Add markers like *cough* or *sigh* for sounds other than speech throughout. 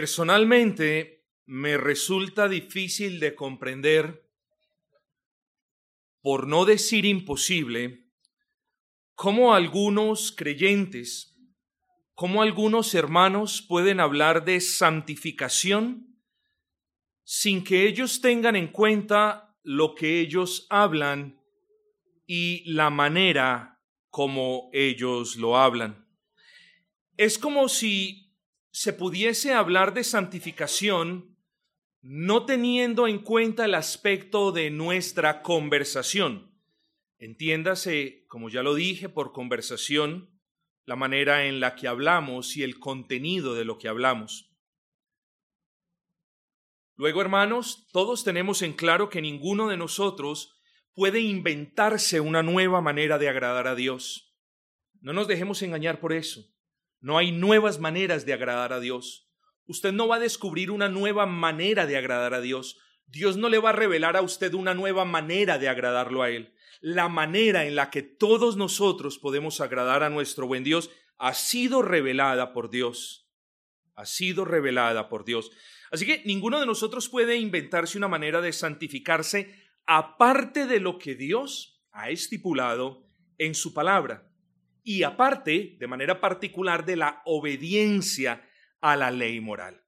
Personalmente, me resulta difícil de comprender, por no decir imposible, cómo algunos creyentes, cómo algunos hermanos pueden hablar de santificación sin que ellos tengan en cuenta lo que ellos hablan y la manera como ellos lo hablan. Es como si se pudiese hablar de santificación no teniendo en cuenta el aspecto de nuestra conversación. Entiéndase, como ya lo dije, por conversación, la manera en la que hablamos y el contenido de lo que hablamos. Luego, hermanos, todos tenemos en claro que ninguno de nosotros puede inventarse una nueva manera de agradar a Dios. No nos dejemos engañar por eso. No hay nuevas maneras de agradar a Dios. Usted no va a descubrir una nueva manera de agradar a Dios. Dios no le va a revelar a usted una nueva manera de agradarlo a Él. La manera en la que todos nosotros podemos agradar a nuestro buen Dios ha sido revelada por Dios. Ha sido revelada por Dios. Así que ninguno de nosotros puede inventarse una manera de santificarse aparte de lo que Dios ha estipulado en su palabra y aparte, de manera particular, de la obediencia a la ley moral.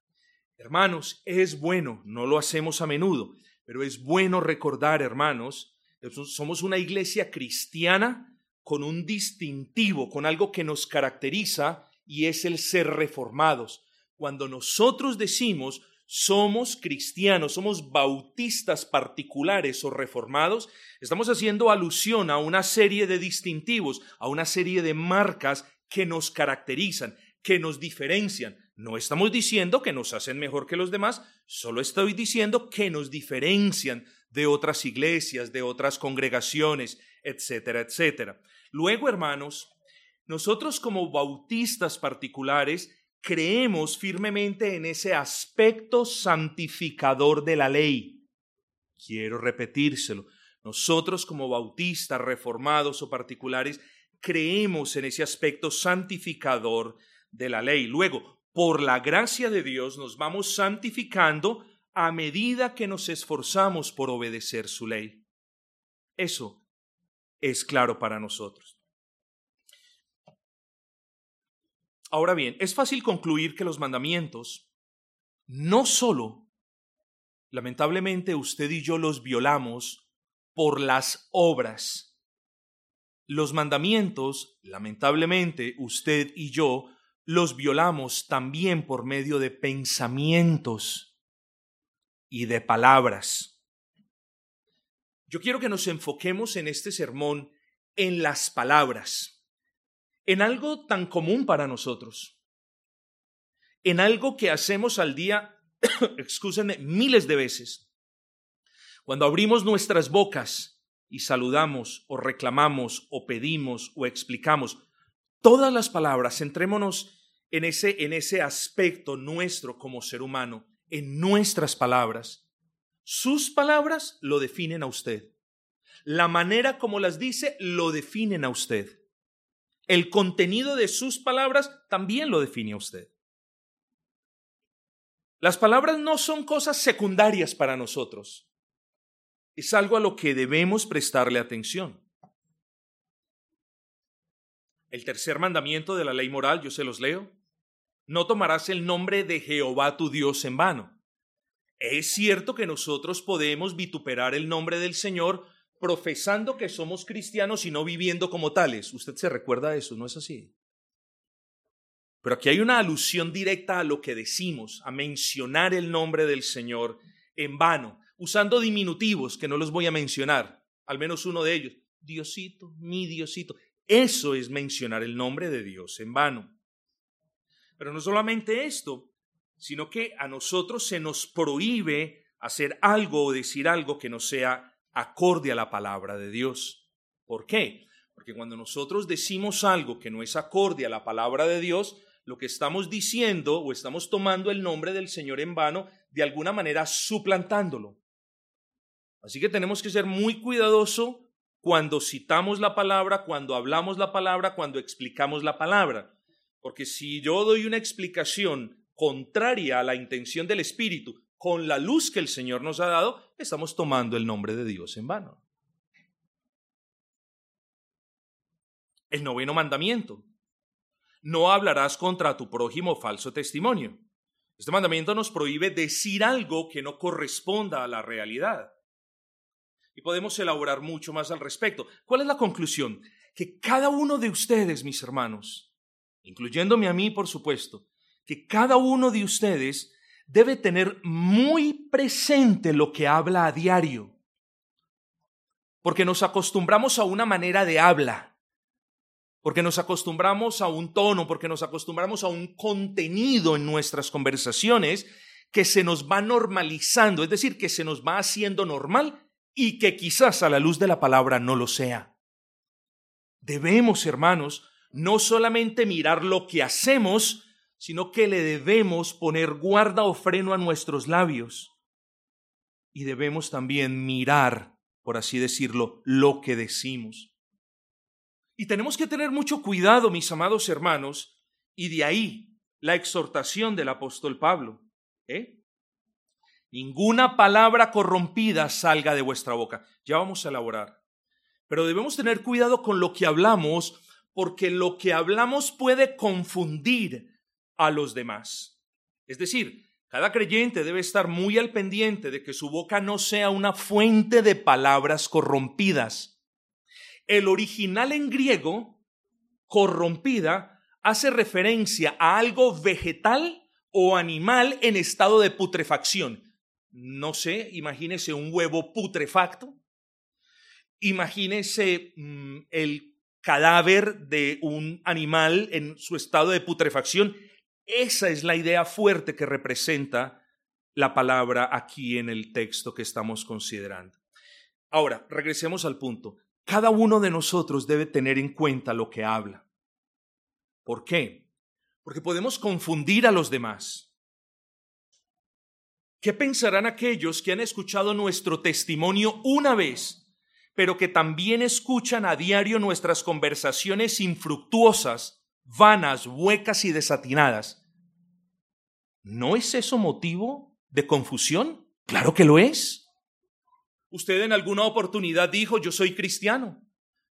Hermanos, es bueno, no lo hacemos a menudo, pero es bueno recordar, hermanos, somos una iglesia cristiana con un distintivo, con algo que nos caracteriza y es el ser reformados. Cuando nosotros decimos somos cristianos, somos bautistas particulares o reformados, estamos haciendo alusión a una serie de distintivos, a una serie de marcas que nos caracterizan, que nos diferencian. No estamos diciendo que nos hacen mejor que los demás, solo estoy diciendo que nos diferencian de otras iglesias, de otras congregaciones, etcétera, etcétera. Luego, hermanos, nosotros como bautistas particulares creemos firmemente en ese aspecto santificador de la ley. Quiero repetírselo. Nosotros como bautistas, reformados o particulares, creemos en ese aspecto santificador de la ley. Luego, por la gracia de Dios, nos vamos santificando a medida que nos esforzamos por obedecer su ley. Eso es claro para nosotros. Ahora bien, es fácil concluir que los mandamientos no solo, lamentablemente usted y yo los violamos por las obras. Los mandamientos, lamentablemente usted y yo, los violamos también por medio de pensamientos y de palabras. Yo quiero que nos enfoquemos en este sermón en las palabras en algo tan común para nosotros, en algo que hacemos al día, *coughs* excúsenme, miles de veces. Cuando abrimos nuestras bocas y saludamos o reclamamos o pedimos o explicamos todas las palabras, centrémonos en ese, en ese aspecto nuestro como ser humano, en nuestras palabras. Sus palabras lo definen a usted. La manera como las dice lo definen a usted. El contenido de sus palabras también lo define a usted. Las palabras no son cosas secundarias para nosotros. Es algo a lo que debemos prestarle atención. El tercer mandamiento de la ley moral, yo se los leo. No tomarás el nombre de Jehová tu Dios en vano. Es cierto que nosotros podemos vituperar el nombre del Señor profesando que somos cristianos y no viviendo como tales. Usted se recuerda de eso, ¿no es así? Pero aquí hay una alusión directa a lo que decimos, a mencionar el nombre del Señor en vano, usando diminutivos que no los voy a mencionar, al menos uno de ellos. Diosito, mi Diosito. Eso es mencionar el nombre de Dios en vano. Pero no solamente esto, sino que a nosotros se nos prohíbe hacer algo o decir algo que no sea acorde a la palabra de Dios. ¿Por qué? Porque cuando nosotros decimos algo que no es acorde a la palabra de Dios, lo que estamos diciendo o estamos tomando el nombre del Señor en vano, de alguna manera suplantándolo. Así que tenemos que ser muy cuidadosos cuando citamos la palabra, cuando hablamos la palabra, cuando explicamos la palabra. Porque si yo doy una explicación contraria a la intención del Espíritu, con la luz que el Señor nos ha dado, estamos tomando el nombre de Dios en vano. El noveno mandamiento. No hablarás contra tu prójimo falso testimonio. Este mandamiento nos prohíbe decir algo que no corresponda a la realidad. Y podemos elaborar mucho más al respecto. ¿Cuál es la conclusión? Que cada uno de ustedes, mis hermanos, incluyéndome a mí, por supuesto, que cada uno de ustedes debe tener muy presente lo que habla a diario. Porque nos acostumbramos a una manera de habla, porque nos acostumbramos a un tono, porque nos acostumbramos a un contenido en nuestras conversaciones que se nos va normalizando, es decir, que se nos va haciendo normal y que quizás a la luz de la palabra no lo sea. Debemos, hermanos, no solamente mirar lo que hacemos, sino que le debemos poner guarda o freno a nuestros labios. Y debemos también mirar, por así decirlo, lo que decimos. Y tenemos que tener mucho cuidado, mis amados hermanos, y de ahí la exhortación del apóstol Pablo. ¿eh? Ninguna palabra corrompida salga de vuestra boca. Ya vamos a elaborar. Pero debemos tener cuidado con lo que hablamos, porque lo que hablamos puede confundir a los demás. Es decir, cada creyente debe estar muy al pendiente de que su boca no sea una fuente de palabras corrompidas. El original en griego, corrompida, hace referencia a algo vegetal o animal en estado de putrefacción no sé, imagínese un huevo putrefacto, imagínese mm, el cadáver de un animal en su estado de putrefacción. Esa es la idea fuerte que representa la palabra aquí en el texto que estamos considerando. Ahora, regresemos al punto. Cada uno de nosotros debe tener en cuenta lo que habla. ¿Por qué? Porque podemos confundir a los demás. ¿Qué pensarán aquellos que han escuchado nuestro testimonio una vez, pero que también escuchan a diario nuestras conversaciones infructuosas, vanas, huecas y desatinadas? ¿No es eso motivo de confusión? Claro que lo es. Usted en alguna oportunidad dijo, yo soy cristiano.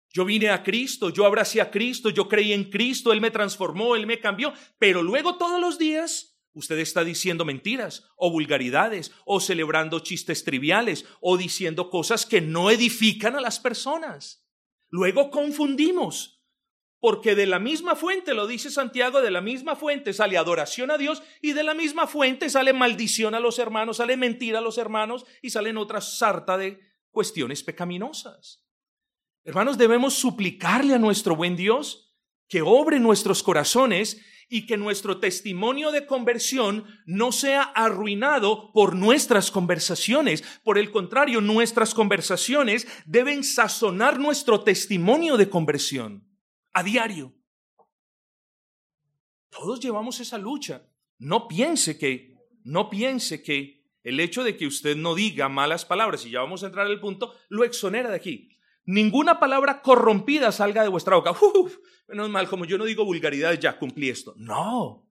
Yo vine a Cristo, yo abracé a Cristo, yo creí en Cristo, Él me transformó, Él me cambió, pero luego todos los días Usted está diciendo mentiras o vulgaridades o celebrando chistes triviales o diciendo cosas que no edifican a las personas. Luego confundimos, porque de la misma fuente, lo dice Santiago, de la misma fuente sale adoración a Dios y de la misma fuente sale maldición a los hermanos, sale mentira a los hermanos y salen otra sarta de cuestiones pecaminosas. Hermanos, debemos suplicarle a nuestro buen Dios que obre nuestros corazones y que nuestro testimonio de conversión no sea arruinado por nuestras conversaciones. Por el contrario, nuestras conversaciones deben sazonar nuestro testimonio de conversión a diario. Todos llevamos esa lucha. No piense que, no piense que el hecho de que usted no diga malas palabras, y ya vamos a entrar al punto, lo exonera de aquí. Ninguna palabra corrompida salga de vuestra boca. Uf, menos mal, como yo no digo vulgaridades, ya cumplí esto. No.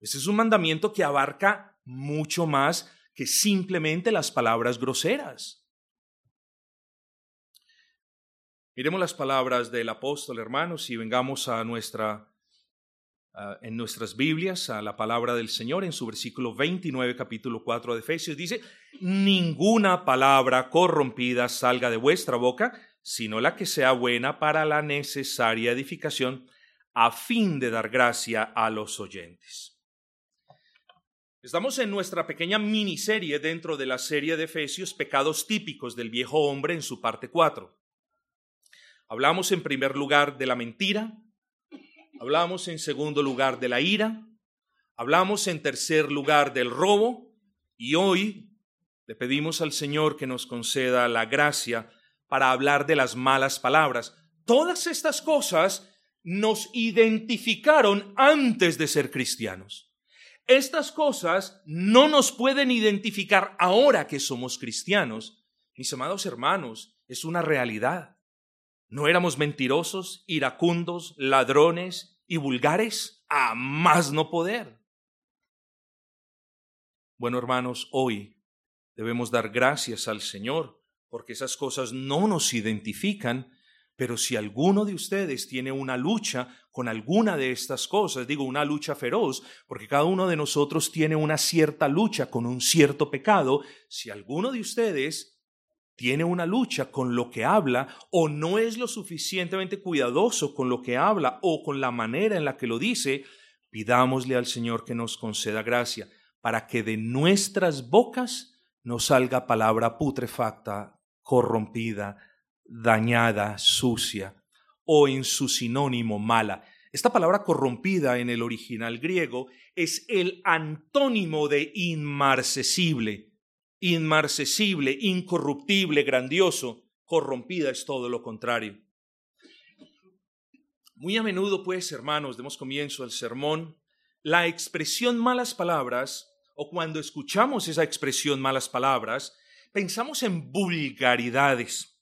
Ese es un mandamiento que abarca mucho más que simplemente las palabras groseras. Miremos las palabras del apóstol, hermanos, y vengamos a nuestra en nuestras Biblias a la palabra del Señor en su versículo 29, capítulo 4 de Efesios. Dice, ninguna palabra corrompida salga de vuestra boca, sino la que sea buena para la necesaria edificación, a fin de dar gracia a los oyentes. Estamos en nuestra pequeña miniserie dentro de la serie de Efesios, Pecados típicos del viejo hombre en su parte 4. Hablamos en primer lugar de la mentira, Hablamos en segundo lugar de la ira, hablamos en tercer lugar del robo y hoy le pedimos al Señor que nos conceda la gracia para hablar de las malas palabras. Todas estas cosas nos identificaron antes de ser cristianos. Estas cosas no nos pueden identificar ahora que somos cristianos. Mis amados hermanos, es una realidad. ¿No éramos mentirosos, iracundos, ladrones y vulgares? A más no poder. Bueno, hermanos, hoy debemos dar gracias al Señor, porque esas cosas no nos identifican, pero si alguno de ustedes tiene una lucha con alguna de estas cosas, digo una lucha feroz, porque cada uno de nosotros tiene una cierta lucha con un cierto pecado, si alguno de ustedes tiene una lucha con lo que habla o no es lo suficientemente cuidadoso con lo que habla o con la manera en la que lo dice, pidámosle al Señor que nos conceda gracia para que de nuestras bocas no salga palabra putrefacta, corrompida, dañada, sucia, o en su sinónimo mala. Esta palabra corrompida en el original griego es el antónimo de inmarcesible. Inmarcesible, incorruptible, grandioso. Corrompida es todo lo contrario. Muy a menudo, pues, hermanos, demos comienzo al sermón, la expresión malas palabras, o cuando escuchamos esa expresión malas palabras, pensamos en vulgaridades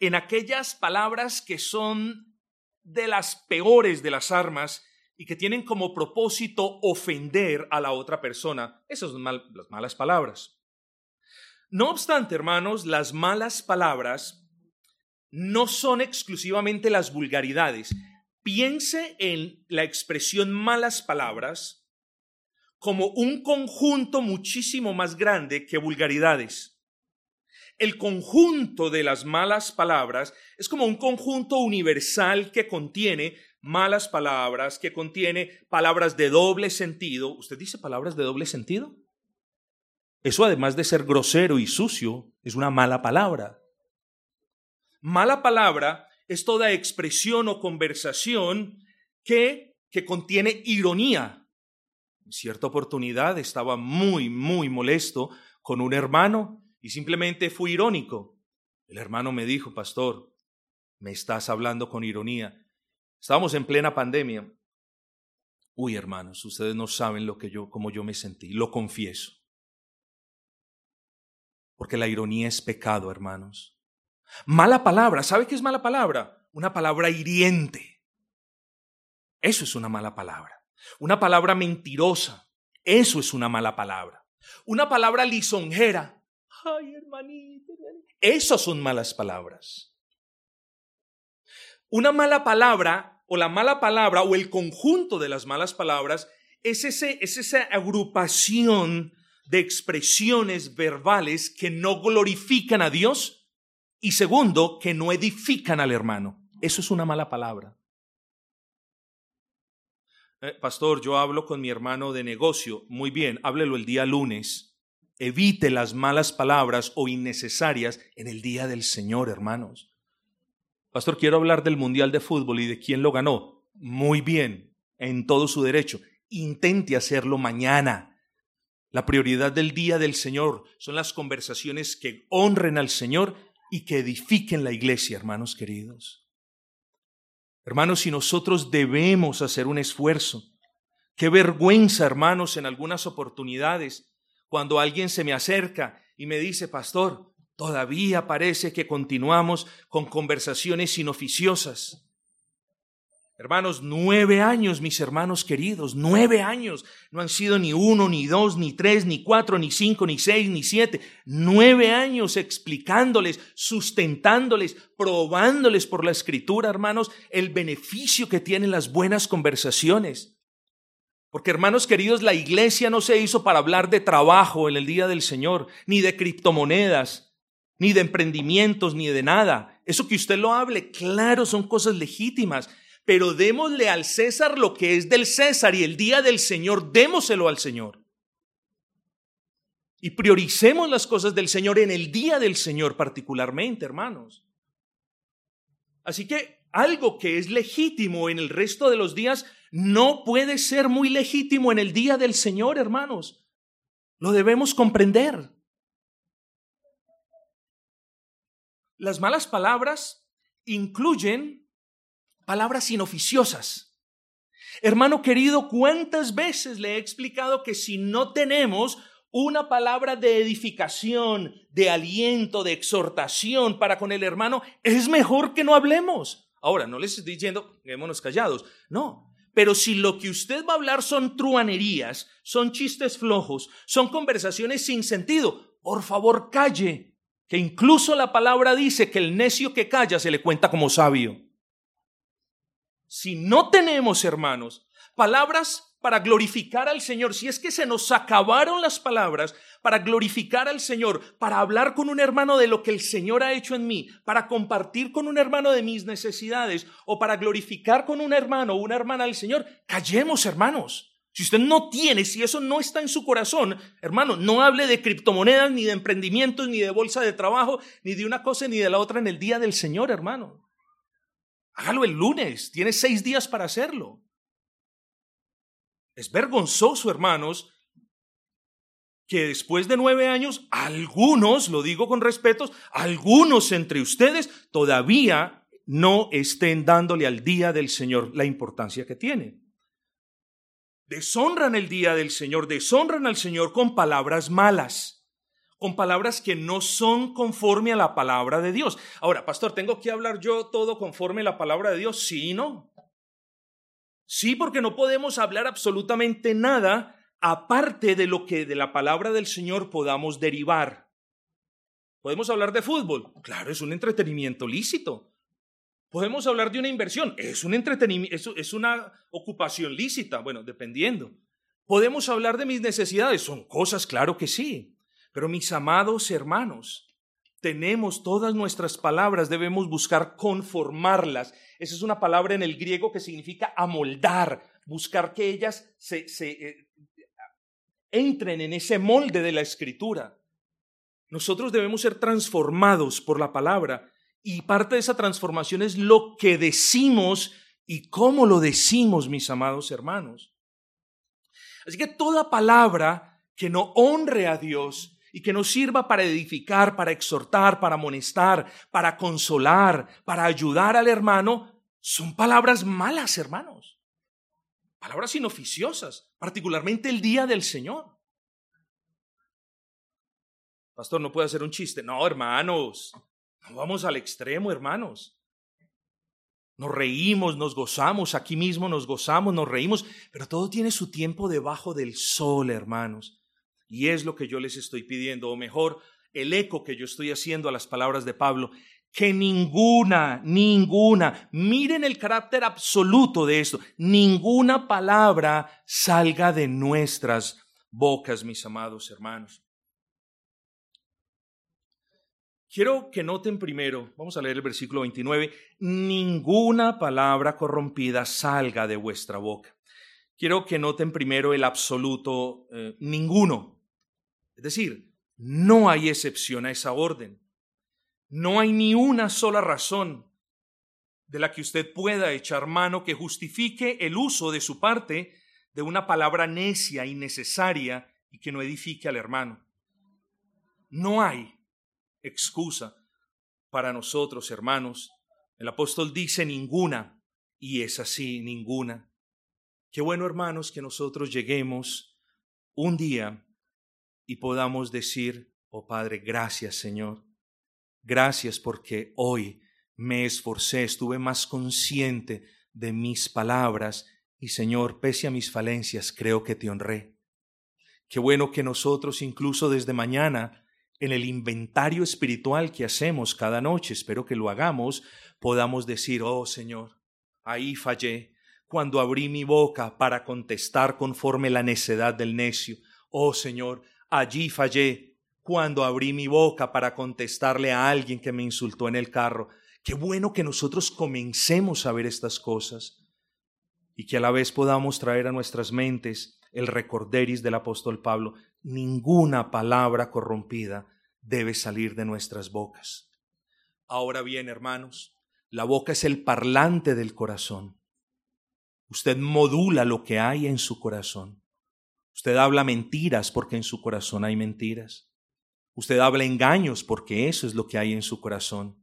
en aquellas palabras que son de las peores de las armas y que tienen como propósito ofender a la otra persona. Esas son las malas palabras. No obstante, hermanos, las malas palabras no son exclusivamente las vulgaridades. Piense en la expresión malas palabras como un conjunto muchísimo más grande que vulgaridades el conjunto de las malas palabras es como un conjunto universal que contiene malas palabras, que contiene palabras de doble sentido. ¿Usted dice palabras de doble sentido? Eso además de ser grosero y sucio, es una mala palabra. Mala palabra es toda expresión o conversación que, que contiene ironía. En cierta oportunidad estaba muy, muy molesto con un hermano y simplemente fui irónico. El hermano me dijo, pastor, me estás hablando con ironía. Estábamos en plena pandemia. Uy, hermanos, ustedes no saben lo que yo, cómo yo me sentí, lo confieso. Porque la ironía es pecado, hermanos. Mala palabra, ¿sabe qué es mala palabra? Una palabra hiriente. Eso es una mala palabra. Una palabra mentirosa. Eso es una mala palabra. Una palabra lisonjera ay hermanito. Esas son malas palabras. Una mala palabra o la mala palabra o el conjunto de las malas palabras es, ese, es esa agrupación de expresiones verbales que no glorifican a Dios y segundo, que no edifican al hermano. Eso es una mala palabra. Eh, pastor, yo hablo con mi hermano de negocio. Muy bien, háblelo el día lunes Evite las malas palabras o innecesarias en el día del Señor, hermanos. Pastor, quiero hablar del Mundial de Fútbol y de quién lo ganó. Muy bien, en todo su derecho. Intente hacerlo mañana. La prioridad del día del Señor son las conversaciones que honren al Señor y que edifiquen la iglesia, hermanos queridos. Hermanos, si nosotros debemos hacer un esfuerzo, qué vergüenza, hermanos, en algunas oportunidades cuando alguien se me acerca y me dice, pastor, todavía parece que continuamos con conversaciones inoficiosas. Hermanos, nueve años, mis hermanos queridos, nueve años. No han sido ni uno, ni dos, ni tres, ni cuatro, ni cinco, ni seis, ni siete. Nueve años explicándoles, sustentándoles, probándoles por la escritura, hermanos, el beneficio que tienen las buenas conversaciones. Porque hermanos queridos, la iglesia no se hizo para hablar de trabajo en el día del Señor, ni de criptomonedas, ni de emprendimientos, ni de nada. Eso que usted lo hable, claro, son cosas legítimas, pero démosle al César lo que es del César y el día del Señor, démoselo al Señor. Y prioricemos las cosas del Señor en el día del Señor particularmente, hermanos. Así que algo que es legítimo en el resto de los días no puede ser muy legítimo en el día del Señor, hermanos. Lo debemos comprender. Las malas palabras incluyen palabras inoficiosas. Hermano querido, ¿cuántas veces le he explicado que si no tenemos una palabra de edificación, de aliento, de exhortación para con el hermano, es mejor que no hablemos? Ahora, no les estoy diciendo, quedémonos callados. No, Pero si lo que usted va a hablar son truanerías, son chistes flojos, son conversaciones sin sentido, por favor calle, que incluso la palabra dice que el necio que calla se le cuenta como sabio. Si no tenemos, hermanos, palabras para glorificar al Señor, si es que se nos acabaron las palabras para glorificar al Señor, para hablar con un hermano de lo que el Señor ha hecho en mí, para compartir con un hermano de mis necesidades o para glorificar con un hermano o una hermana al Señor, callemos, hermanos. Si usted no tiene, si eso no está en su corazón, hermano, no hable de criptomonedas, ni de emprendimientos, ni de bolsa de trabajo, ni de una cosa ni de la otra en el día del Señor, hermano. Hágalo el lunes, tiene seis días para hacerlo. Es vergonzoso, hermanos, que después de nueve años, algunos, lo digo con respeto, algunos entre ustedes todavía no estén dándole al día del Señor la importancia que tiene. Deshonran el día del Señor, deshonran al Señor con palabras malas, con palabras que no son conforme a la palabra de Dios. Ahora, pastor, ¿tengo que hablar yo todo conforme a la palabra de Dios? Sí, ¿no? Sí, porque no podemos hablar absolutamente nada aparte de lo que de la palabra del Señor podamos derivar. ¿Podemos hablar de fútbol? Claro, es un entretenimiento lícito. ¿Podemos hablar de una inversión? Es un entretenimiento, es una ocupación lícita, bueno, dependiendo. ¿Podemos hablar de mis necesidades? Son cosas, claro que sí. Pero mis amados hermanos, tenemos todas nuestras palabras, debemos buscar conformarlas. Esa es una palabra en el griego que significa amoldar, buscar que ellas se, eh, entren en ese molde de la escritura. Nosotros debemos ser transformados por la palabra y parte de esa transformación es lo que decimos y cómo lo decimos, mis amados hermanos. Así que toda palabra que no honre a Dios, y que nos sirva para edificar, para exhortar, para amonestar, para consolar, para ayudar al hermano, son palabras malas, hermanos. Palabras inoficiosas, particularmente el día del Señor. Pastor, no puede hacer un chiste. No, hermanos, no vamos al extremo, hermanos. Nos reímos, nos gozamos, aquí mismo nos gozamos, nos reímos, pero todo tiene su tiempo debajo del sol, hermanos. Y es lo que yo les estoy pidiendo, o mejor, el eco que yo estoy haciendo a las palabras de Pablo, que ninguna, ninguna, miren el carácter absoluto de esto, ninguna palabra salga de nuestras bocas, mis amados hermanos. Quiero que noten primero, vamos a leer el versículo 29, ninguna palabra corrompida salga de vuestra boca. Quiero que noten primero el absoluto eh, ninguno. Es decir, no hay excepción a esa orden. No hay ni una sola razón de la que usted pueda echar mano que justifique el uso de su parte de una palabra necia, innecesaria y que no edifique al hermano. No hay excusa para nosotros, hermanos. El apóstol dice ninguna, y es así, ninguna. Qué bueno, hermanos, que nosotros lleguemos un día y podamos decir, oh Padre, gracias Señor, gracias porque hoy me esforcé, estuve más consciente de mis palabras y Señor, pese a mis falencias, creo que te honré. Qué bueno que nosotros incluso desde mañana, en el inventario espiritual que hacemos cada noche, espero que lo hagamos, podamos decir, oh Señor, ahí fallé, cuando abrí mi boca para contestar conforme la necedad del necio. Oh Señor, Allí fallé cuando abrí mi boca para contestarle a alguien que me insultó en el carro. Qué bueno que nosotros comencemos a ver estas cosas y que a la vez podamos traer a nuestras mentes el recorderis del apóstol Pablo. Ninguna palabra corrompida debe salir de nuestras bocas. Ahora bien, hermanos, la boca es el parlante del corazón. Usted modula lo que hay en su corazón. Usted habla mentiras porque en su corazón hay mentiras. Usted habla engaños porque eso es lo que hay en su corazón.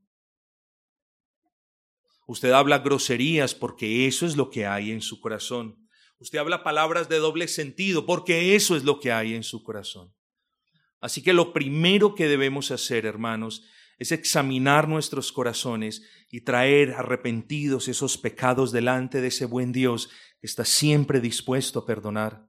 Usted habla groserías porque eso es lo que hay en su corazón. Usted habla palabras de doble sentido porque eso es lo que hay en su corazón. Así que lo primero que debemos hacer, hermanos, es examinar nuestros corazones y traer arrepentidos esos pecados delante de ese buen Dios que está siempre dispuesto a perdonar.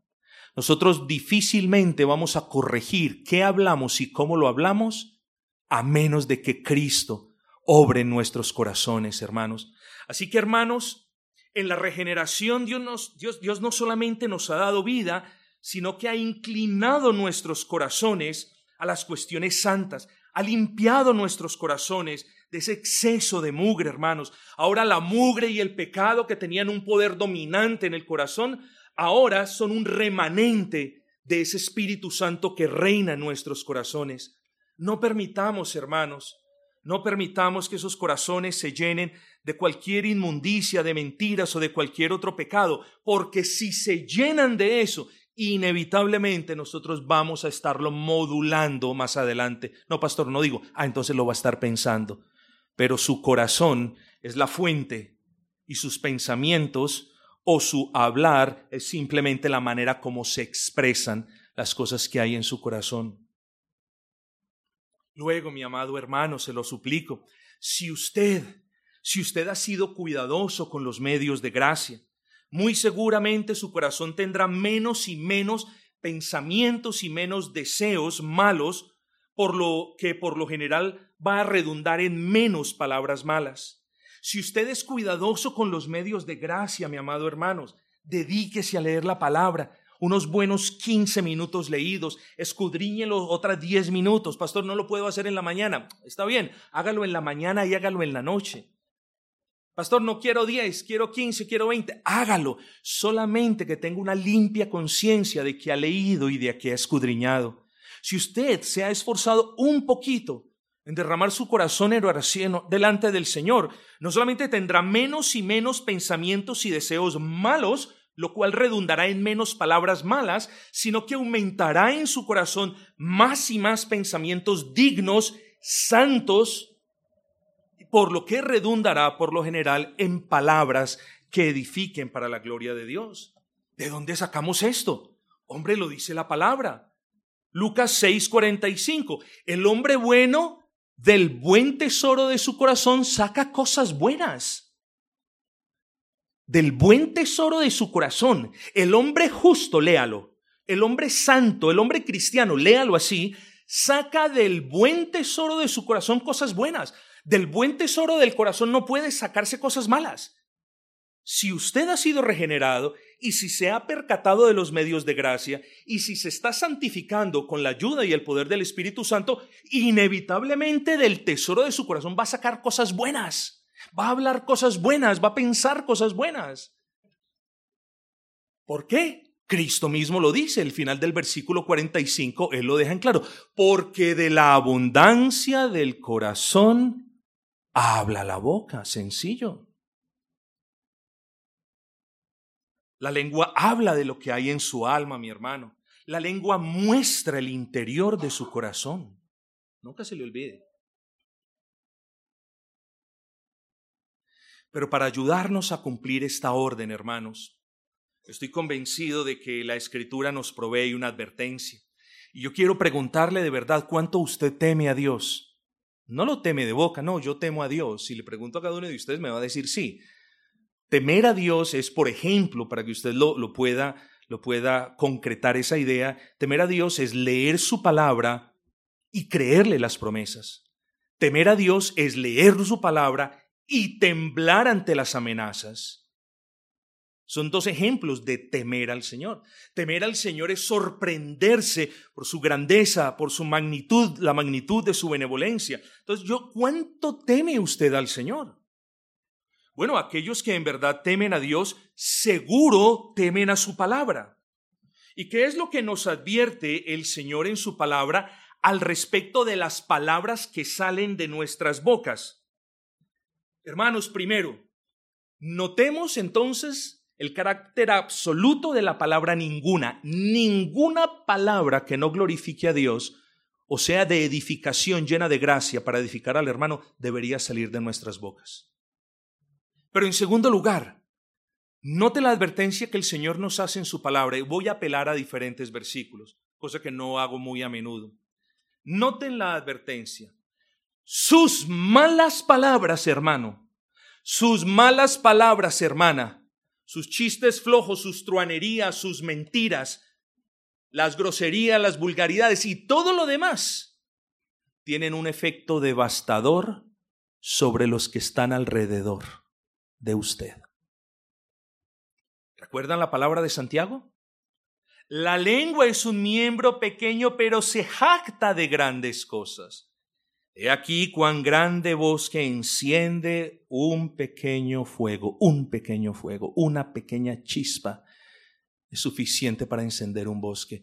Nosotros difícilmente vamos a corregir qué hablamos y cómo lo hablamos a menos de que Cristo obre en nuestros corazones, hermanos. Así que, hermanos, en la regeneración Dios, no solamente nos ha dado vida, sino que ha inclinado nuestros corazones a las cuestiones santas, ha limpiado nuestros corazones de ese exceso de mugre, hermanos. Ahora la mugre y el pecado que tenían un poder dominante en el corazón ahora son un remanente de ese Espíritu Santo que reina en nuestros corazones. No permitamos, hermanos, no permitamos que esos corazones se llenen de cualquier inmundicia, de mentiras o de cualquier otro pecado, porque si se llenan de eso, inevitablemente nosotros vamos a estarlo modulando más adelante. No, pastor, no digo, ah, entonces lo va a estar pensando. Pero su corazón es la fuente y sus pensamientos o su hablar es simplemente la manera como se expresan las cosas que hay en su corazón. Luego, mi amado hermano, se lo suplico, si usted, si usted ha sido cuidadoso con los medios de gracia, muy seguramente su corazón tendrá menos y menos pensamientos y menos deseos malos, por lo que por lo general va a redundar en menos palabras malas. Si usted es cuidadoso con los medios de gracia, mi amado hermanos, dedíquese a leer la palabra, unos buenos 15 minutos leídos, escudriñelo otras 10 minutos. Pastor, no lo puedo hacer en la mañana. Está bien, hágalo en la mañana y hágalo en la noche. Pastor, no quiero 10, quiero 15, quiero 20. Hágalo, solamente que tenga una limpia conciencia de que ha leído y de que ha escudriñado. Si usted se ha esforzado un poquito en derramar su corazón en oración delante del Señor, no solamente tendrá menos y menos pensamientos y deseos malos, lo cual redundará en menos palabras malas, sino que aumentará en su corazón más y más pensamientos dignos, santos, por lo que redundará por lo general en palabras que edifiquen para la gloria de Dios. ¿De dónde sacamos esto? Hombre, lo dice la palabra. Lucas 6:45. El hombre bueno del buen tesoro de su corazón saca cosas buenas. Del buen tesoro de su corazón. El hombre justo, léalo. El hombre santo, el hombre cristiano, léalo así, saca del buen tesoro de su corazón cosas buenas. Del buen tesoro del corazón no puede sacarse cosas malas. Si usted ha sido regenerado y si se ha percatado de los medios de gracia y si se está santificando con la ayuda y el poder del Espíritu Santo, inevitablemente del tesoro de su corazón va a sacar cosas buenas, va a hablar cosas buenas, va a pensar cosas buenas. ¿Por qué? Cristo mismo lo dice, el final del versículo 45, Él lo deja en claro, porque de la abundancia del corazón habla la boca, sencillo. La lengua habla de lo que hay en su alma, mi hermano. La lengua muestra el interior de su corazón. Nunca se le olvide. Pero para ayudarnos a cumplir esta orden, hermanos, estoy convencido de que la escritura nos provee una advertencia. Y yo quiero preguntarle de verdad cuánto usted teme a Dios. No lo teme de boca, no, yo temo a Dios. Si le pregunto a cada uno de ustedes me va a decir sí. Temer a Dios es, por ejemplo, para que usted lo, lo, pueda, lo pueda concretar esa idea, temer a Dios es leer su palabra y creerle las promesas. Temer a Dios es leer su palabra y temblar ante las amenazas. Son dos ejemplos de temer al Señor. Temer al Señor es sorprenderse por su grandeza, por su magnitud, la magnitud de su benevolencia. Entonces, yo, ¿cuánto teme usted al Señor? Bueno, aquellos que en verdad temen a Dios, seguro temen a su palabra. ¿Y qué es lo que nos advierte el Señor en su palabra al respecto de las palabras que salen de nuestras bocas? Hermanos, primero, notemos entonces el carácter absoluto de la palabra ninguna. Ninguna palabra que no glorifique a Dios, o sea, de edificación llena de gracia para edificar al hermano, debería salir de nuestras bocas. Pero en segundo lugar, note la advertencia que el Señor nos hace en su palabra y voy a apelar a diferentes versículos, cosa que no hago muy a menudo. Noten la advertencia. sus malas palabras, hermano, sus malas palabras, hermana, sus chistes flojos, sus truanerías, sus mentiras, las groserías, las vulgaridades y todo lo demás tienen un efecto devastador sobre los que están alrededor de usted. ¿Recuerdan la palabra de Santiago? La lengua es un miembro pequeño, pero se jacta de grandes cosas. He aquí cuán grande bosque enciende un pequeño fuego, un pequeño fuego, una pequeña chispa es suficiente para encender un bosque.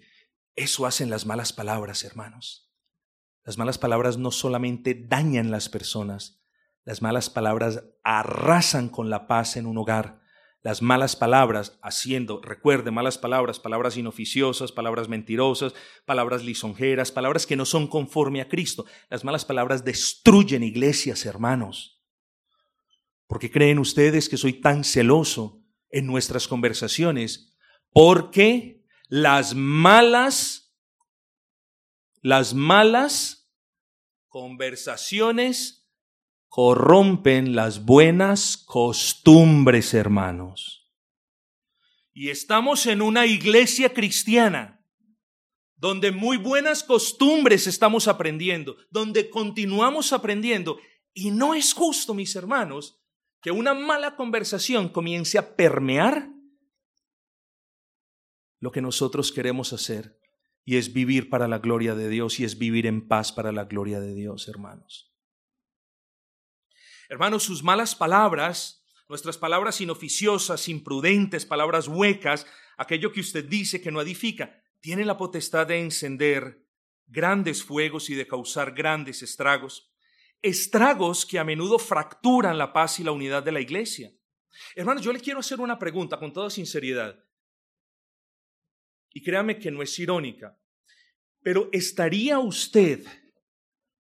Eso hacen las malas palabras, hermanos. Las malas palabras no solamente dañan las personas, las malas palabras arrasan con la paz en un hogar. Las malas palabras, haciendo, recuerde, malas palabras, palabras inoficiosas, palabras mentirosas, palabras lisonjeras, palabras que no son conforme a Cristo. Las malas palabras destruyen iglesias, hermanos. ¿Por qué creen ustedes que soy tan celoso en nuestras conversaciones? Porque las malas, las malas conversaciones corrompen las buenas costumbres, hermanos. Y estamos en una iglesia cristiana donde muy buenas costumbres estamos aprendiendo, donde continuamos aprendiendo. Y no es justo, mis hermanos, que una mala conversación comience a permear lo que nosotros queremos hacer, y es vivir para la gloria de Dios y es vivir en paz para la gloria de Dios, hermanos. Hermanos, sus malas palabras, nuestras palabras inoficiosas, imprudentes, palabras huecas, aquello que usted dice que no edifica, tiene la potestad de encender grandes fuegos y de causar grandes estragos. Estragos que a menudo fracturan la paz y la unidad de la iglesia. Hermanos, yo le quiero hacer una pregunta con toda sinceridad. Y créame que no es irónica. Pero ¿estaría usted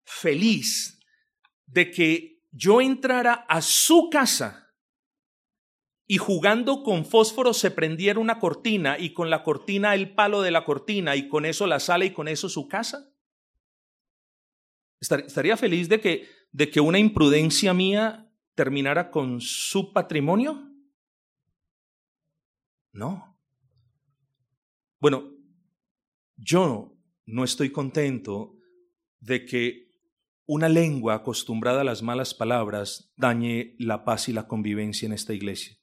feliz de que yo entrara a su casa y jugando con fósforo se prendiera una cortina y con la cortina el palo de la cortina y con eso la sala y con eso su casa? ¿Estaría feliz de que, de que una imprudencia mía terminara con su patrimonio? No. Bueno, yo no estoy contento de que una lengua acostumbrada a las malas palabras dañe la paz y la convivencia en esta iglesia.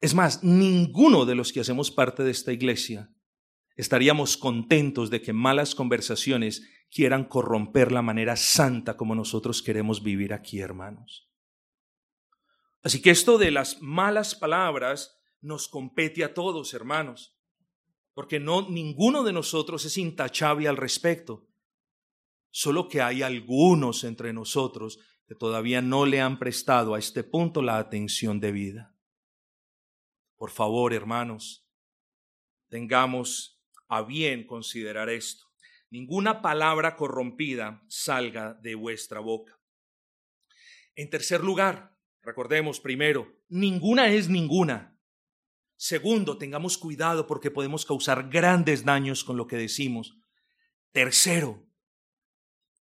Es más, ninguno de los que hacemos parte de esta iglesia estaríamos contentos de que malas conversaciones quieran corromper la manera santa como nosotros queremos vivir aquí, hermanos. Así que esto de las malas palabras nos compete a todos, hermanos, porque no ninguno de nosotros es intachable al respecto solo que hay algunos entre nosotros que todavía no le han prestado a este punto la atención debida. Por favor, hermanos, tengamos a bien considerar esto. Ninguna palabra corrompida salga de vuestra boca. En tercer lugar, recordemos primero, ninguna es ninguna. Segundo, tengamos cuidado porque podemos causar grandes daños con lo que decimos. Tercero,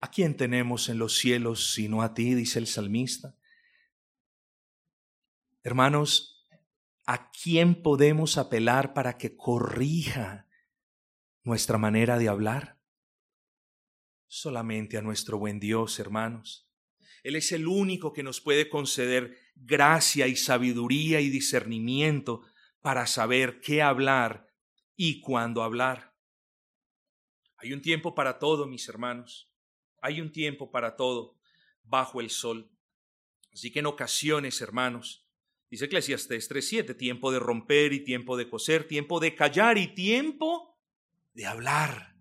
¿A quién tenemos en los cielos sino a ti? dice el salmista. Hermanos, ¿a quién podemos apelar para que corrija nuestra manera de hablar? Solamente a nuestro buen Dios, hermanos. Él es el único que nos puede conceder gracia y sabiduría y discernimiento para saber qué hablar y cuándo hablar. Hay un tiempo para todo, mis hermanos. Hay un tiempo para todo bajo el sol. Así que en ocasiones, hermanos, dice Eclesiastes 3:7, tiempo de romper y tiempo de coser, tiempo de callar y tiempo de hablar.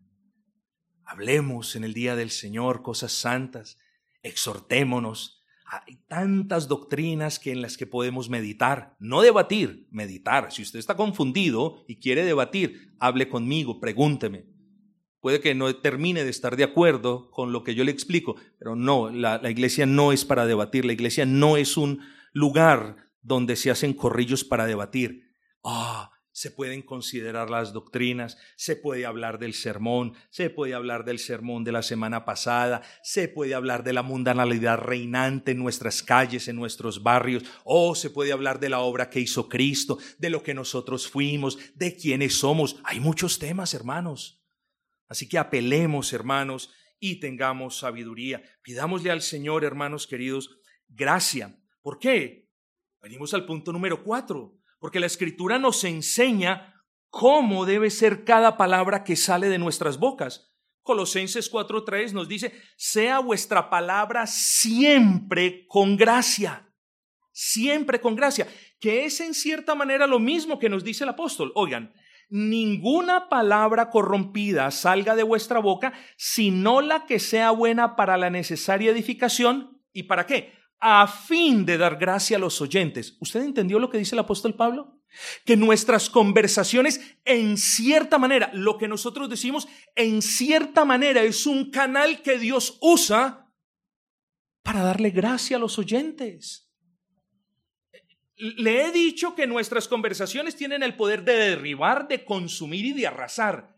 Hablemos en el día del Señor cosas santas, exhortémonos. Hay tantas doctrinas que en las que podemos meditar, no debatir, meditar. Si usted está confundido y quiere debatir, hable conmigo, pregúnteme. Puede que no termine de estar de acuerdo con lo que yo le explico, pero no, la, iglesia no es para debatir, la iglesia no es un lugar donde se hacen corrillos para debatir. Ah, se pueden considerar las doctrinas, se puede hablar del sermón, se puede hablar del sermón de la semana pasada, se puede hablar de la mundanalidad reinante en nuestras calles, en nuestros barrios, o se puede hablar de la obra que hizo Cristo, de lo que nosotros fuimos, de quiénes somos. Hay muchos temas, hermanos. Así que apelemos, hermanos, y tengamos sabiduría. Pidámosle al Señor, hermanos queridos, gracia. ¿Por qué? Venimos al punto número cuatro porque la escritura nos enseña cómo debe ser cada palabra que sale de nuestras bocas. Colosenses 4:3 nos dice, sea vuestra palabra siempre con gracia, siempre con gracia, que es en cierta manera lo mismo que nos dice el apóstol. Oigan, ninguna palabra corrompida salga de vuestra boca, sino la que sea buena para la necesaria edificación. ¿Y para qué? a fin de dar gracia a los oyentes. ¿Usted entendió lo que dice el apóstol Pablo? Que nuestras conversaciones, en cierta manera, lo que nosotros decimos, en cierta manera es un canal que Dios usa para darle gracia a los oyentes. Le he dicho que nuestras conversaciones tienen el poder de derribar, de consumir y de arrasar.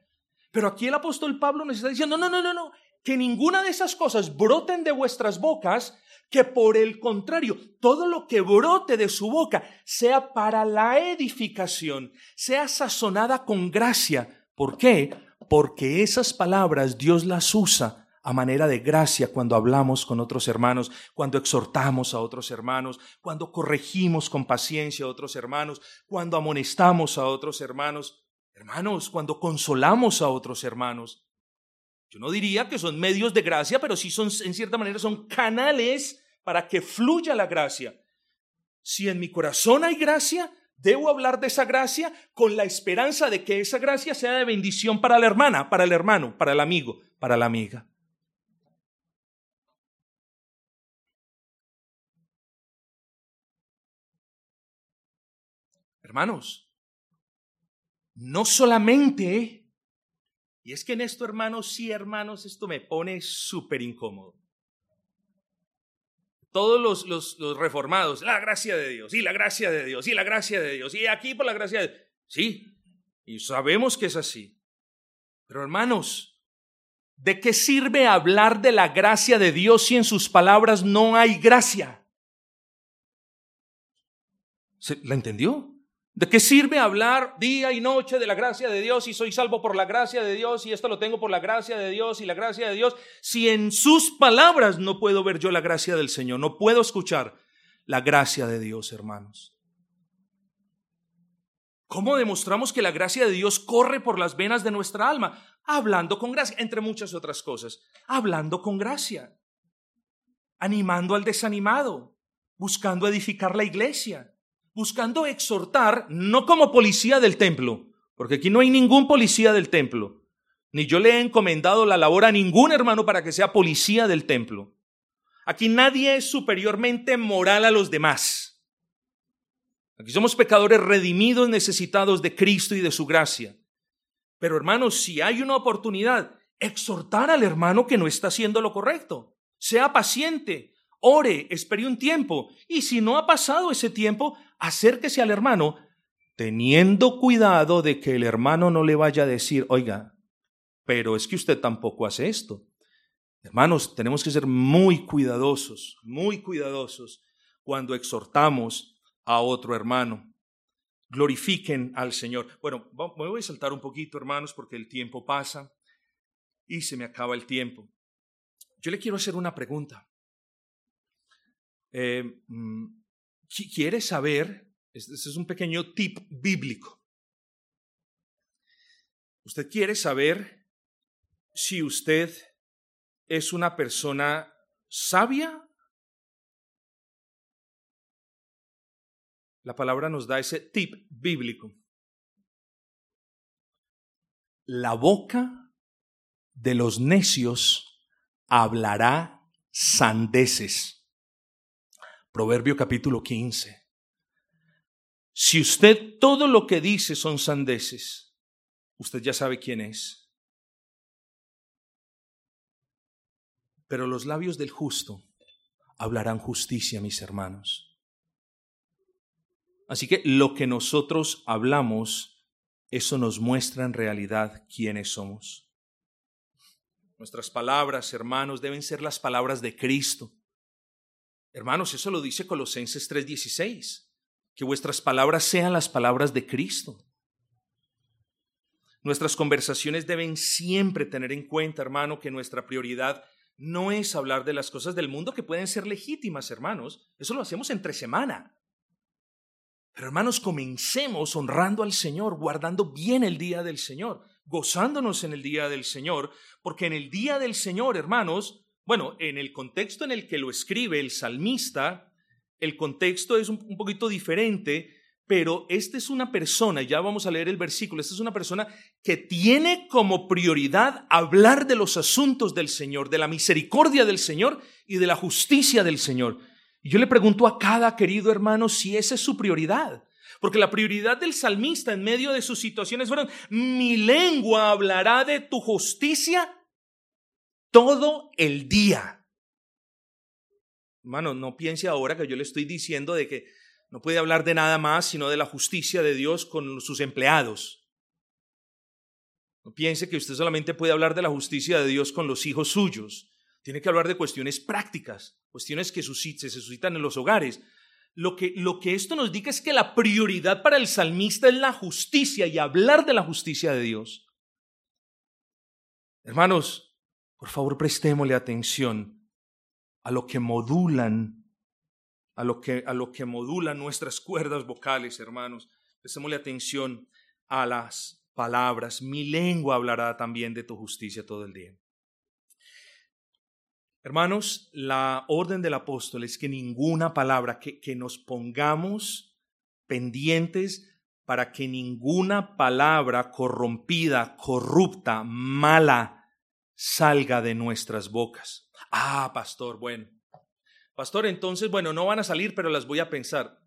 Pero aquí el apóstol Pablo nos está diciendo, no, no, no, no, que ninguna de esas cosas broten de vuestras bocas, que por el contrario, todo lo que brote de su boca sea para la edificación, sea sazonada con gracia. ¿Por qué? Porque esas palabras Dios las usa a manera de gracia cuando hablamos con otros hermanos, cuando exhortamos a otros hermanos, cuando corregimos con paciencia a otros hermanos, cuando amonestamos a otros hermanos, hermanos, cuando consolamos a otros hermanos. Yo no diría que son medios de gracia, pero sí son, en cierta manera, son canales para que fluya la gracia. Si en mi corazón hay gracia, debo hablar de esa gracia con la esperanza de que esa gracia sea de bendición para la hermana, para el hermano, para el amigo, para la amiga. Hermanos, no solamente y es que en esto, hermanos, sí, hermanos, esto me pone súper incómodo. Todos los, los, los, reformados, la gracia de Dios, y la gracia de Dios, y la gracia de Dios, y aquí por la gracia de Dios. Sí, y sabemos que es así. Pero hermanos, ¿de qué sirve hablar de la gracia de Dios si en sus palabras no hay gracia? ¿La entendió? ¿De qué sirve hablar día y noche de la gracia de Dios y soy salvo por la gracia de Dios y esto lo tengo por la gracia de Dios y la gracia de Dios si en sus palabras no puedo ver yo la gracia del Señor, no puedo escuchar la gracia de Dios, hermanos? ¿Cómo demostramos que la gracia de Dios corre por las venas de nuestra alma? Hablando con gracia, entre muchas otras cosas. Hablando con gracia. Animando al desanimado. Buscando edificar la iglesia buscando exhortar, no como policía del templo, porque aquí no hay ningún policía del templo, ni yo le he encomendado la labor a ningún hermano para que sea policía del templo. Aquí nadie es superiormente moral a los demás. Aquí somos pecadores redimidos, necesitados de Cristo y de su gracia. Pero hermanos, si hay una oportunidad, exhortar al hermano que no está haciendo lo correcto. Sea paciente, ore, espere un tiempo. Y si no ha pasado ese tiempo, acérquese al hermano teniendo cuidado de que el hermano no le vaya a decir, oiga, pero es que usted tampoco hace esto. Hermanos, tenemos que ser muy cuidadosos, muy cuidadosos cuando exhortamos a otro hermano. Glorifiquen al Señor. Bueno, me voy a saltar un poquito, hermanos, porque el tiempo pasa y se me acaba el tiempo. Yo le quiero hacer una pregunta. Eh, mm, quiere saber, este es un pequeño tip bíblico. Usted quiere saber si usted es una persona sabia. La palabra nos da ese tip bíblico. La boca de los necios hablará sandeces. Proverbio capítulo 15. Si usted todo lo que dice son sandeces, usted ya sabe quién es. Pero los labios del justo hablarán justicia, mis hermanos. Así que lo que nosotros hablamos eso nos muestra en realidad quiénes somos. Nuestras palabras, hermanos, deben ser las palabras de Cristo. Hermanos, eso lo dice Colosenses 3:16, que vuestras palabras sean las palabras de Cristo. Nuestras conversaciones deben siempre tener en cuenta, hermano, que nuestra prioridad no es hablar de las cosas del mundo que pueden ser legítimas, hermanos. Eso lo hacemos entre semana. Pero hermanos, comencemos honrando al Señor, guardando bien el día del Señor, gozándonos en el día del Señor, porque en el día del Señor, hermanos, bueno, en el contexto en el que lo escribe el salmista, el contexto es un, poquito diferente, pero esta es una persona, ya vamos a leer el versículo, esta es una persona que tiene como prioridad hablar de los asuntos del Señor, de la misericordia del Señor y de la justicia del Señor. Y yo le pregunto a cada querido hermano si esa es su prioridad. Porque la prioridad del salmista en medio de sus situaciones fueron, mi lengua hablará de tu justicia todo el día. Hermano, no piense ahora que yo le estoy diciendo de que no puede hablar de nada más sino de la justicia de Dios con sus empleados. No piense que usted solamente puede hablar de la justicia de Dios con los hijos suyos. Tiene que hablar de cuestiones prácticas, cuestiones que se suscitan en los hogares. Lo que, lo que esto nos dice es que la prioridad para el salmista es la justicia y hablar de la justicia de Dios. Hermanos, por favor prestémosle atención a lo que modulan, a lo que, a lo que modulan nuestras *laughs* cuerdas vocales, hermanos. Prestémosle atención a las palabras. Mi lengua hablará también de tu justicia todo el día. Hermanos, la orden del apóstol es que ninguna palabra, que, que nos pongamos pendientes para que ninguna palabra corrompida, corrupta, mala, salga de nuestras bocas. Ah, pastor, bueno. Pastor, entonces, bueno, no van a salir, pero las voy a pensar.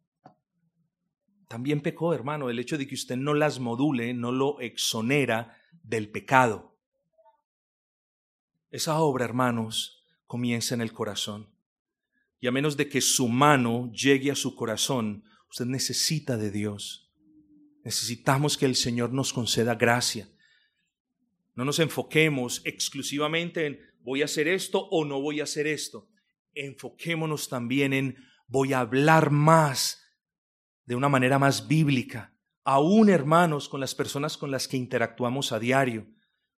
También pecó, hermano, el hecho de que usted no las module, no lo exonera del pecado. Esa obra, hermanos, comienza en el corazón. Y a menos de que su mano llegue a su corazón, usted necesita de Dios. Necesitamos que el Señor nos conceda gracia. No nos enfoquemos exclusivamente en voy a hacer esto o no voy a hacer esto. Enfoquémonos también en voy a hablar más de una manera más bíblica, aún hermanos con las personas con las que interactuamos a diario.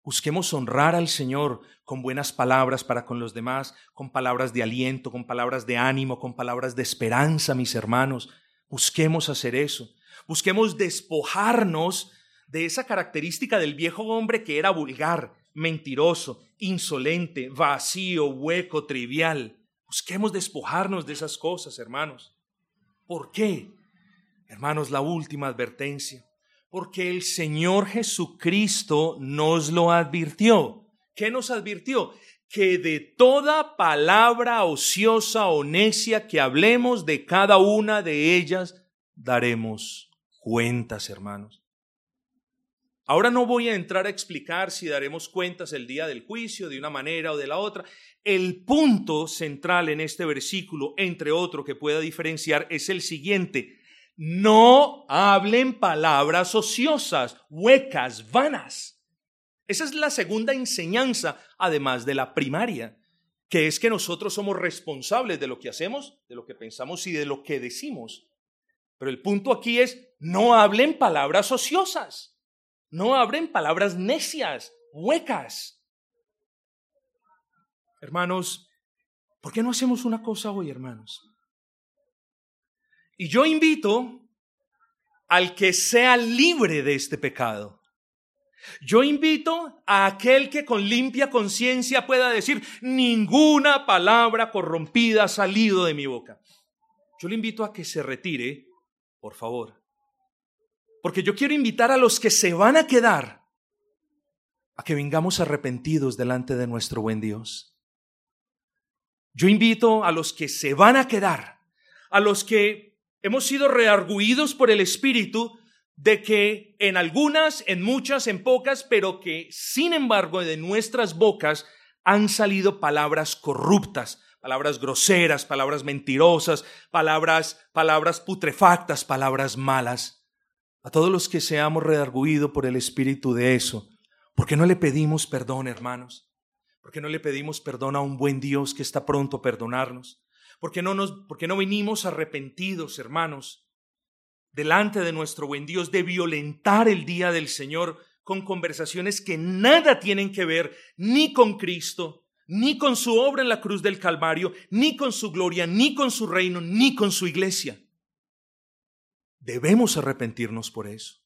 Busquemos honrar al Señor con buenas palabras para con los demás, con palabras de aliento, con palabras de ánimo, con palabras de esperanza, mis hermanos. Busquemos hacer eso. Busquemos despojarnos de esa característica del viejo hombre que era vulgar, mentiroso, insolente, vacío, hueco, trivial. Busquemos despojarnos de esas cosas, hermanos. ¿Por qué? Hermanos, la última advertencia porque el Señor Jesucristo nos lo advirtió. ¿Qué nos advirtió? Que de toda palabra ociosa o necia que hablemos de cada una de ellas, daremos cuentas, hermanos. Ahora no voy a entrar a explicar si daremos cuentas el día del juicio de una manera o de la otra. El punto central en este versículo, entre otro que pueda diferenciar, es el siguiente no hablen palabras ociosas, huecas, vanas. Esa es la segunda enseñanza, además de la primaria, que es que nosotros somos responsables de lo que hacemos, de lo que pensamos y de lo que decimos. Pero el punto aquí es, no hablen palabras ociosas, no hablen palabras necias, huecas. Hermanos, ¿por qué no hacemos una cosa hoy, hermanos? Y yo invito al que sea libre de este pecado. Yo invito a aquel que con limpia conciencia pueda decir, ninguna palabra corrompida ha salido de mi boca. Yo le invito a que se retire, por favor. Porque yo quiero invitar a los que se van a quedar a que vengamos arrepentidos delante de nuestro buen Dios. Yo invito a los que se van a quedar, a los que hemos sido rearguidos por el Espíritu de que en algunas, en muchas, en pocas, pero que sin embargo de nuestras bocas han salido palabras corruptas, palabras groseras, palabras mentirosas, palabras, palabras putrefactas, palabras malas. A todos los que seamos redarguidos por el espíritu de eso, ¿por qué no le pedimos perdón, hermanos? ¿Por qué no le pedimos perdón a un buen Dios que está pronto a perdonarnos? ¿Por qué no, nos, por qué no venimos arrepentidos, hermanos, delante de nuestro buen Dios, de violentar el día del Señor con conversaciones que nada tienen que ver ni con Cristo, ni con su obra en la cruz del Calvario, ni con su gloria, ni con su reino, ni con su iglesia? Debemos arrepentirnos por eso.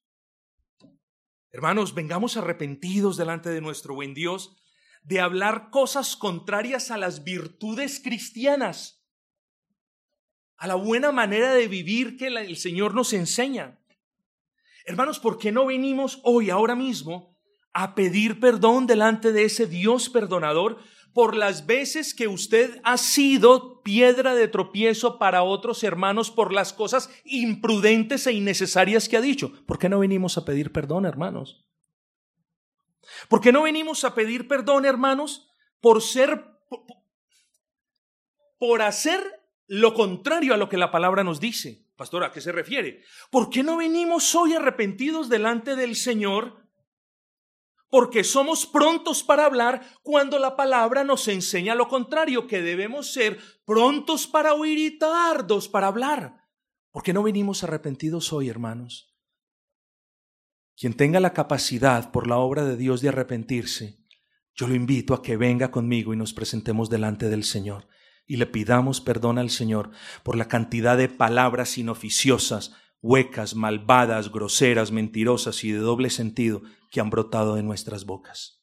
Hermanos, vengamos arrepentidos delante de nuestro buen Dios de hablar cosas contrarias a las virtudes cristianas, a la buena manera de vivir que el Señor nos enseña. Hermanos, ¿por qué no venimos hoy, ahora mismo, a pedir perdón delante de ese Dios perdonador por las veces que usted ha sido piedra de tropiezo para otros hermanos por las cosas imprudentes e innecesarias que ha dicho. ¿Por qué no venimos a pedir perdón, hermanos? ¿Por qué no venimos a pedir perdón, hermanos, por ser, por hacer lo contrario a lo que la palabra nos dice? Pastor, ¿a qué se refiere? ¿Por qué no venimos hoy arrepentidos delante del Señor porque somos prontos para hablar cuando la palabra nos enseña lo contrario, que debemos ser prontos para oír y tardos para hablar. ¿Por qué no venimos arrepentidos hoy, hermanos? Quien tenga la capacidad por la obra de Dios de arrepentirse, yo lo invito a que venga conmigo y nos presentemos delante del Señor y le pidamos perdón al Señor por la cantidad de palabras inoficiosas, huecas, malvadas, groseras, mentirosas y de doble sentido que han brotado de nuestras bocas.